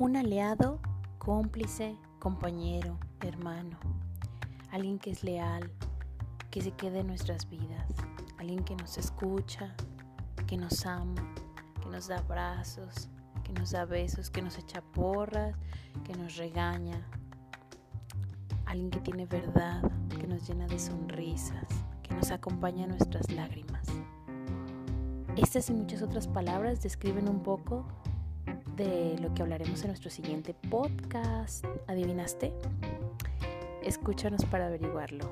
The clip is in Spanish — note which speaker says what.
Speaker 1: Un aliado, cómplice, compañero, hermano. Alguien que es leal, que se quede en nuestras vidas. Alguien que nos escucha, que nos ama, que nos da abrazos, que nos da besos, que nos echa porras, que nos regaña. Alguien que tiene verdad, que nos llena de sonrisas, que nos acompaña en nuestras lágrimas. Estas y muchas otras palabras describen un poco de lo que hablaremos en nuestro siguiente podcast. ¿Adivinaste? Escúchanos para averiguarlo.